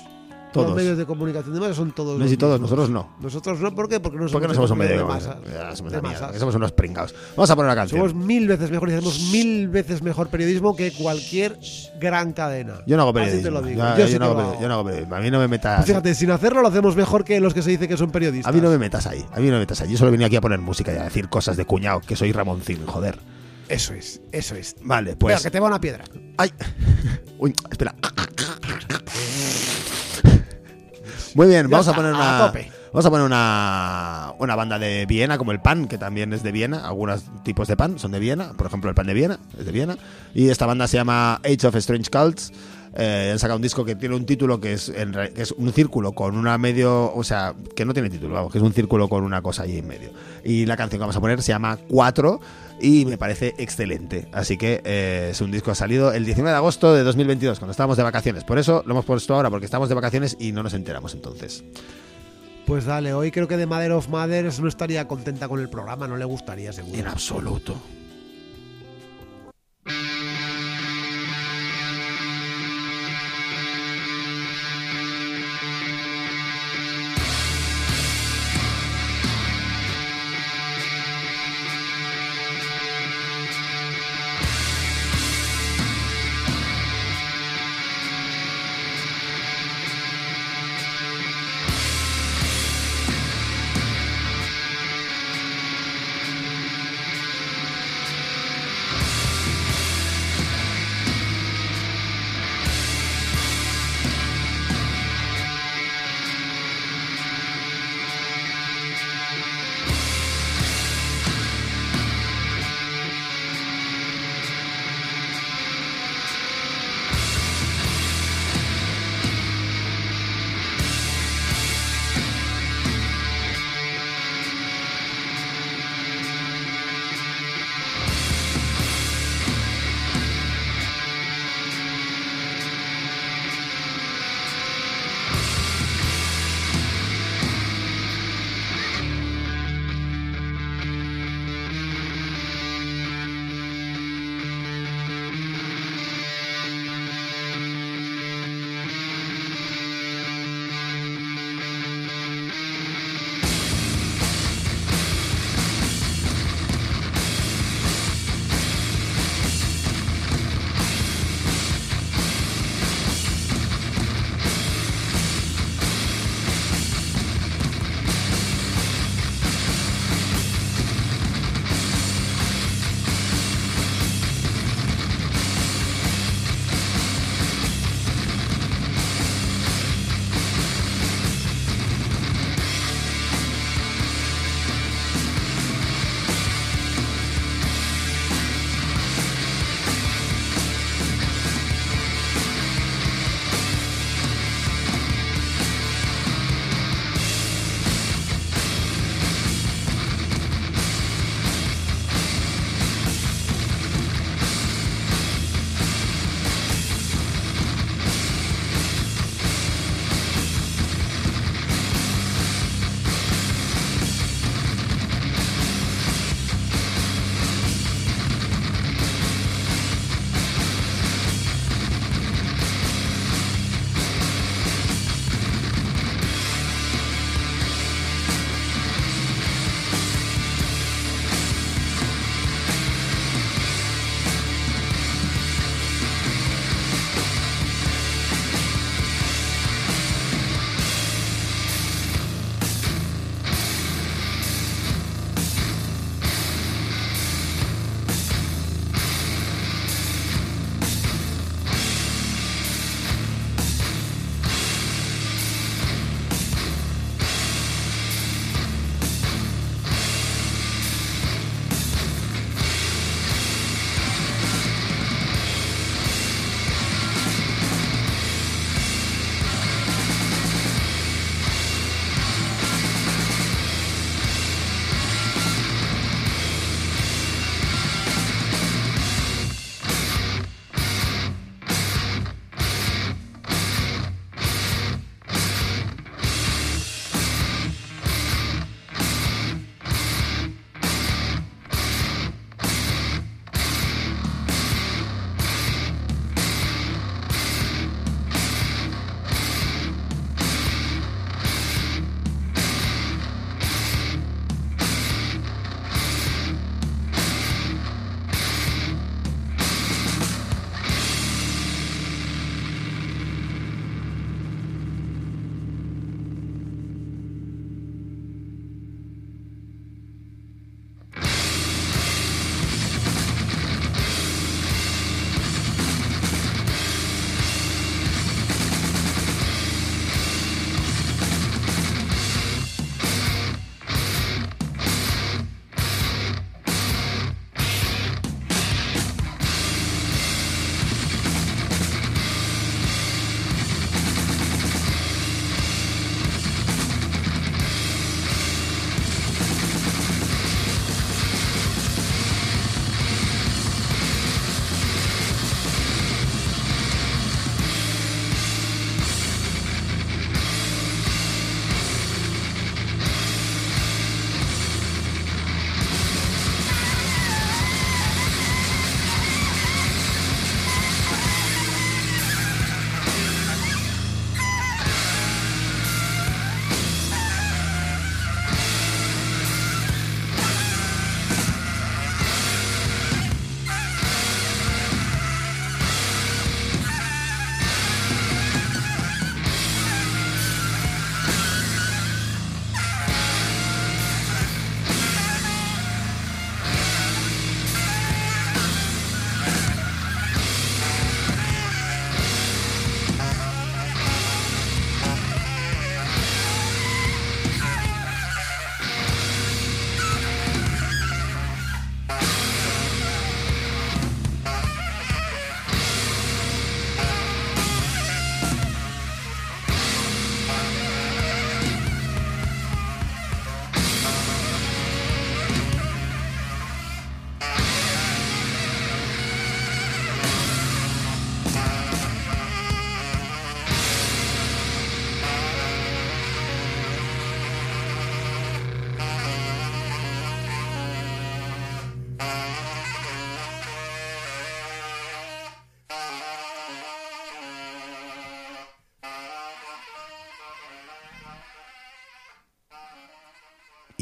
Todos. Los medios de comunicación de masas son todos. No los si todos, mismos. nosotros no. Nosotros no, ¿por qué? Porque no somos, Porque no somos un medio de de masas. Ya, somos, de unos pringados. Vamos a poner una canción. Somos mil veces mejores y hacemos mil veces mejor periodismo que cualquier gran cadena. Yo no hago Así periodismo. te lo digo. Yo yo, sí no hago periodismo. hago. yo no hago periodismo. A mí no me metas. Pues fíjate, sin hacerlo lo hacemos mejor que los que se dice que son periodistas. A mí no me metas ahí. A mí no me metas ahí. Yo solo venía aquí a poner música y a decir cosas de cuñado, que soy Ramoncín, joder. Eso es, eso es. Vale, Pues... pues. que te va una piedra. ¡Ay! [laughs] Uy, espera. Muy bien, Ya vamos a poner a una. tope. Vamos a poner una, una banda de Viena, como el pan, que también es de Viena. Algunos tipos de pan son de Viena. Por ejemplo, el pan de Viena es de Viena. Y esta banda se llama Age of Strange Cults. Eh, han sacado un disco que tiene un título que es, en re- que es un círculo con una medio. O sea, que no tiene título, vamos, que es un círculo con una cosa ahí en medio. Y la canción que vamos a poner se llama 4 y me parece excelente. Así que eh, es un disco que ha salido el 19 de agosto de 2022, cuando estábamos de vacaciones. Por eso lo hemos puesto ahora, porque estamos de vacaciones y no nos enteramos entonces. Pues dale, hoy creo que de Mother of Mothers no estaría contenta con el programa, no le gustaría seguro. En absoluto.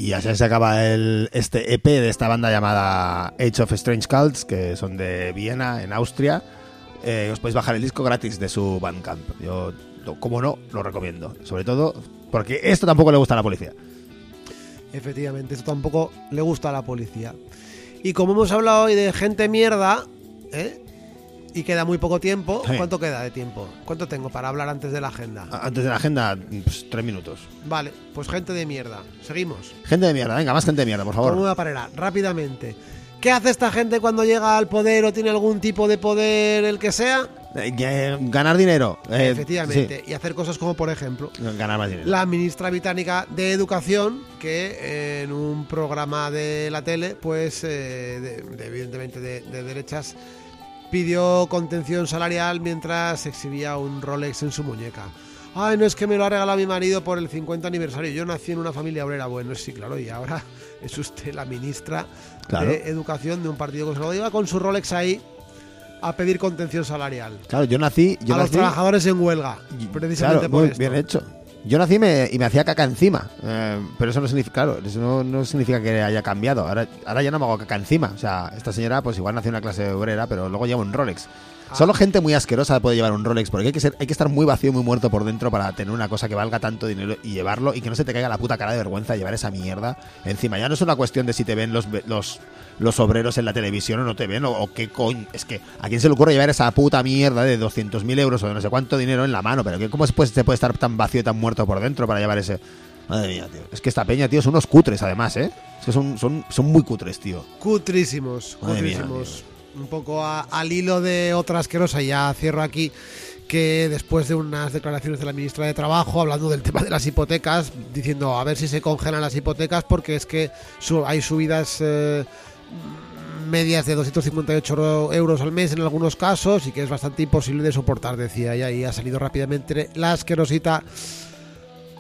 Y así se acaba el, este EP de esta banda llamada Age of Strange Cults, que son de Viena, en Austria. Eh, os podéis bajar el disco gratis de su Bandcamp. Yo, como no, lo recomiendo. Sobre todo porque esto tampoco le gusta a la policía. Efectivamente, eso tampoco le gusta a la policía. Y como hemos hablado hoy de gente mierda, ¿eh? Y queda muy poco tiempo, Sí. ¿cuánto queda de tiempo? ¿Cuánto tengo para hablar antes de la agenda? Antes de la agenda, pues, tres minutos. Vale, pues gente de mierda. Seguimos. Gente de mierda, venga, más gente de mierda, por favor. una parera, rápidamente. ¿Qué hace esta gente cuando llega al poder o tiene algún tipo de poder, el que sea? Eh, que- ganar dinero. eh, Efectivamente. Y hacer cosas como, por ejemplo, ganar más dinero. la ministra británica de Educación, que en un programa de la tele, pues, eh, de- de- evidentemente de, de derechas, pidió contención salarial mientras exhibía un Rolex en su muñeca. Ay, no es que me lo ha regalado mi marido por el 50 aniversario. Yo nací en una familia obrera. Bueno, sí, claro, y ahora [laughs] es usted la ministra Claro. de Educación de un partido conservador. Iba con su Rolex ahí a pedir contención salarial. Claro, yo nací. Yo a los trabajadores en huelga, precisamente Claro, por muy esto. bien hecho. Yo nací me, y me hacía caca encima. eh, pero eso no significa, claro, eso no, no significa que haya cambiado. Ahora, ahora ya no me hago caca encima. O sea, esta señora, pues igual nació en una clase obrera, pero luego lleva un Rolex. Solo gente muy asquerosa puede llevar un Rolex, porque hay que, ser, hay que estar muy vacío, muy muerto por dentro para tener una cosa que valga tanto dinero y llevarlo y que no se te caiga la puta cara de vergüenza llevar esa mierda encima. Ya no es una cuestión de si te ven los, los, los obreros en la televisión o no te ven, o, o qué coño. Es que a quién se le ocurre llevar esa puta mierda de 200.000 euros o de no sé cuánto dinero en la mano, pero que cómo se puede, se puede estar tan vacío y tan muerto por dentro para llevar ese. Madre mía, tío. Es que esta peña, tío, son unos cutres además, ¿eh? Es que son, son, son muy cutres, tío. Cutrísimos, Madre mía, cutrísimos. Un poco a- al hilo de otra asquerosa, ya cierro aquí, que después de unas declaraciones de la ministra de Trabajo hablando del tema de las hipotecas, diciendo a ver si se congelan las hipotecas porque es que su- hay subidas eh, medias de 258 euros al mes en algunos casos y que es bastante imposible de soportar, decía y ha salido rápidamente la asquerosita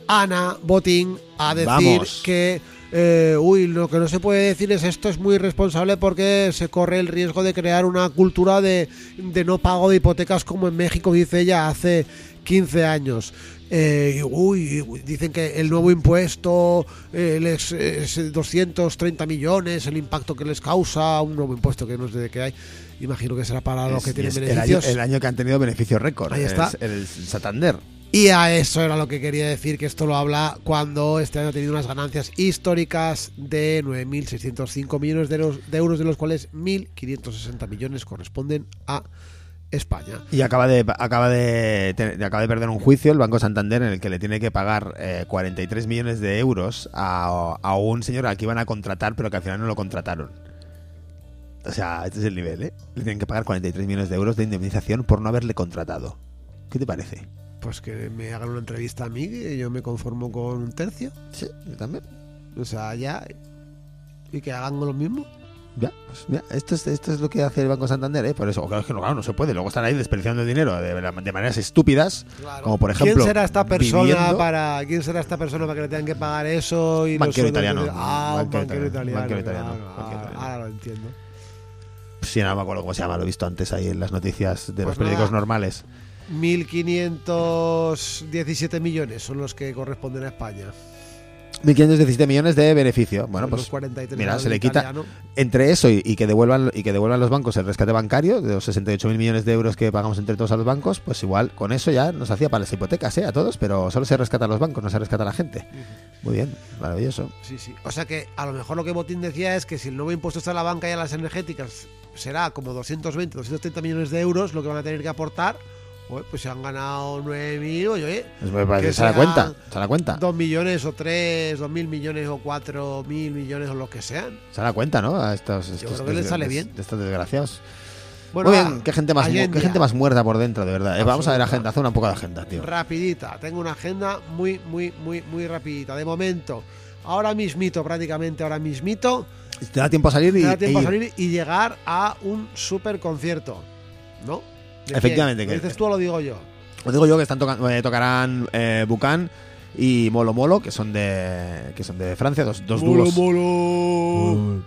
Ana Botín a decir Vamos. que eh, uy, lo que no se puede decir es esto es muy irresponsable porque se corre el riesgo de crear una cultura de, de no pago de hipotecas como en México, dice ella, hace 15 años. Eh, uy, dicen que el nuevo impuesto eh, les, es 230 millones, el impacto que les causa, un nuevo impuesto que no sé de qué hay. Imagino que será para los Es- que tienen es el, año, beneficios. el año que han tenido beneficios récord. Ahí está. Es el Santander. Y a eso era lo que quería decir, que esto lo habla cuando este año ha tenido unas ganancias históricas de 9.605 millones de euros, de euros, de los cuales 1.560 millones corresponden a España. Y acaba de, acaba de, acaba de perder un juicio el Banco Santander en el que le tiene que pagar eh, 43 millones de euros a, a un señor al que iban a contratar, pero que al final no lo contrataron. O sea, este es el nivel, ¿eh? Le tienen que pagar 43 millones de euros de indemnización por no haberle contratado. ¿Qué te parece? Pues que me hagan una entrevista a mí, que yo me conformo con un tercio. Sí, yo también. O sea, ya. Y que hagan lo mismo. Ya, pues mira, esto es, esto es lo que hace el Banco Santander, ¿eh? Por eso, claro, es que no, claro, no se puede. Luego están ahí desperdiciando el dinero de, de maneras estúpidas, como por ejemplo. ¿Quién será esta persona viviendo- para quién será esta persona para que le tengan que pagar eso y Banquero italiano. de- Ah, Banquero banquero italiano. italiano. Banquero italiano. claro, Banquero ahora- italiano. Ahora lo entiendo. Sí, no me acuerdo cómo se llama, lo he visto antes ahí en las noticias de Pues los periódicos nada. normales. 1.517 millones son los que corresponden a España. 1.517 millones de beneficio. Bueno, pues 43 mira, se le quita entre eso y, y que devuelvan y que devuelvan los bancos el rescate bancario de los 68.000 millones de euros que pagamos entre todos a los bancos, pues igual con eso ya nos hacía para las hipotecas, ¿eh? A todos, pero solo se rescata a los bancos, no se rescata a la gente. Muy bien, maravilloso. Sí, sí. O sea que a lo mejor lo que Botín decía es que si el nuevo impuesto está en la banca y a las energéticas será como 220, 230 millones de euros lo que van a tener que aportar, pues se han ganado 9.000, oye, Pues me parece- Que ¿Se da cuenta? ¿Se da cuenta? 2 millones o 3, 2.000 millones o 4.000 millones o lo que sean. Se da cuenta, ¿no? A estos, estos- creo que les sale bien. De estos desgraciados. Bueno, Muy va, bien, qué gente más, qué gente más muerta por dentro, de verdad. Eh, vamos a ver agenda, hace un poco de agenda, tío. Rapidita, tengo una agenda muy, muy, muy, muy rapidita. De momento, ahora mismito, prácticamente ahora mismito, Te da tiempo a salir y, te da tiempo e a ir. salir y llegar a un super concierto. ¿No? ¿De Efectivamente? ¿Lo dices tú o lo digo yo? Os digo yo que están toca- eh, tocarán eh, Bucan y Molo Molo, que son de que son de Francia, dos, dos dúos.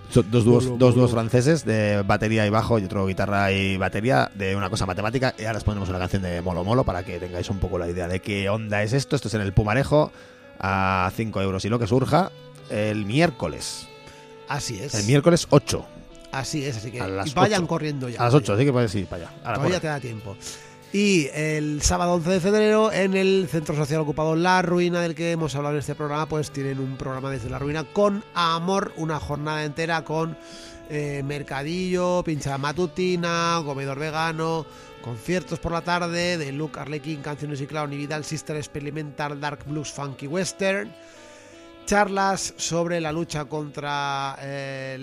Son dos dúos, Molo, dos molo. dúos franceses de batería y bajo y otro guitarra y batería de una cosa matemática. Y ahora os ponemos una canción de Molo Molo para que tengáis un poco la idea de qué onda es esto. Esto es en el Pumarejo a 5 euros y lo que surja. el miércoles. Así es. El miércoles 8. Así es, así que vayan 8. corriendo ya. A las 8, así que puedes ir para allá. Todavía te da tiempo. Y el sábado 11 de febrero, en el Centro Social Ocupado La Ruina, del que hemos hablado en este programa, pues tienen un programa desde La Ruina con amor, una jornada entera con eh, mercadillo, pinchada matutina, comedor vegano, conciertos por la tarde de Luke Arlequín, canciones y clown y Vidal Sister Experimental Dark Blues Funky Western charlas sobre la lucha contra eh,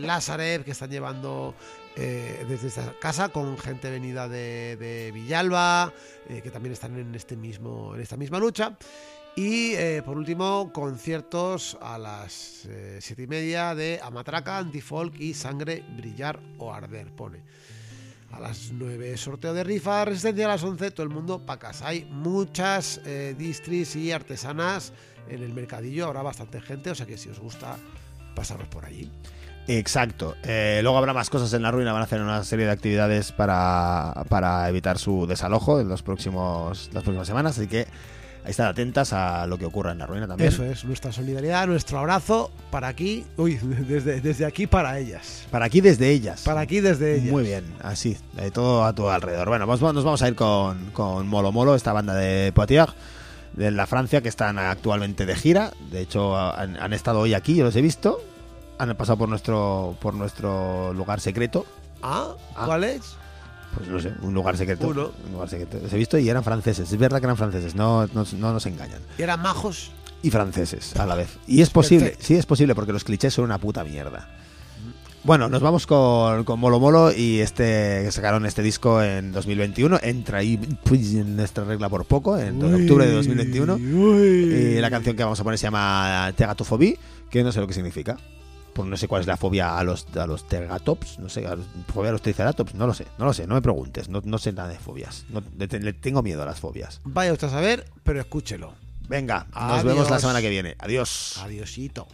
que están llevando eh, desde esta casa con gente venida de, Villalba eh, que también están en este mismo en esta misma lucha y eh, por último conciertos a las siete y media de Amatraca, Antifolk y Sangre Brillar o Arder pone a las 9 sorteo de rifa, resistencia a las 11, todo el mundo para casa. Hay muchas distris y artesanas en el mercadillo, habrá bastante gente, o sea que si os gusta, pasaros por allí. Exacto. Eh, luego habrá más cosas en la ruina. Van a hacer una serie de actividades para, para evitar su desalojo en los próximos, las próximas semanas. Así que ahí estad atentas a lo que ocurra en la ruina también. Eso es, nuestra solidaridad, nuestro abrazo para aquí, uy, [laughs] desde, desde aquí para ellas. Para aquí desde ellas. Para aquí desde ellas. Muy bien, así, de todo a tu alrededor. Bueno, pues nos vamos a ir con, con Molo Molo, esta banda de Poitiers, de la Francia, que están actualmente de gira. De hecho, han, han estado hoy aquí, yo los he visto. Han pasado por nuestro, por nuestro lugar secreto. Ah, Ah. ¿cuál es? Pues no sé, un lugar secreto. Uno. Un lugar secreto. Los he visto y eran franceses. Es verdad que eran franceses, no, no, no nos engañan. Y eran majos. Y franceses a la vez. Y es posible, Perfecto. sí es posible, porque los clichés son una puta mierda. Bueno, nos vamos con, con Molo Molo y este que sacaron este disco en 2021. Entra ahí pues, en nuestra regla por poco, en Uy, octubre de 2021. uy. Y la canción que vamos a poner se llama Tegatofobie, que no sé lo que significa. Pues no sé cuál es la fobia a los, a los tergatops, no sé, a los- fobia a los triceratops, no lo sé, no lo sé, no me preguntes, no, no sé nada de fobias. No, le, le tengo miedo a las fobias. Vaya usted a saber, pero escúchelo. Venga, nos Adiós. vemos la semana que viene. Adiós. Adiosito.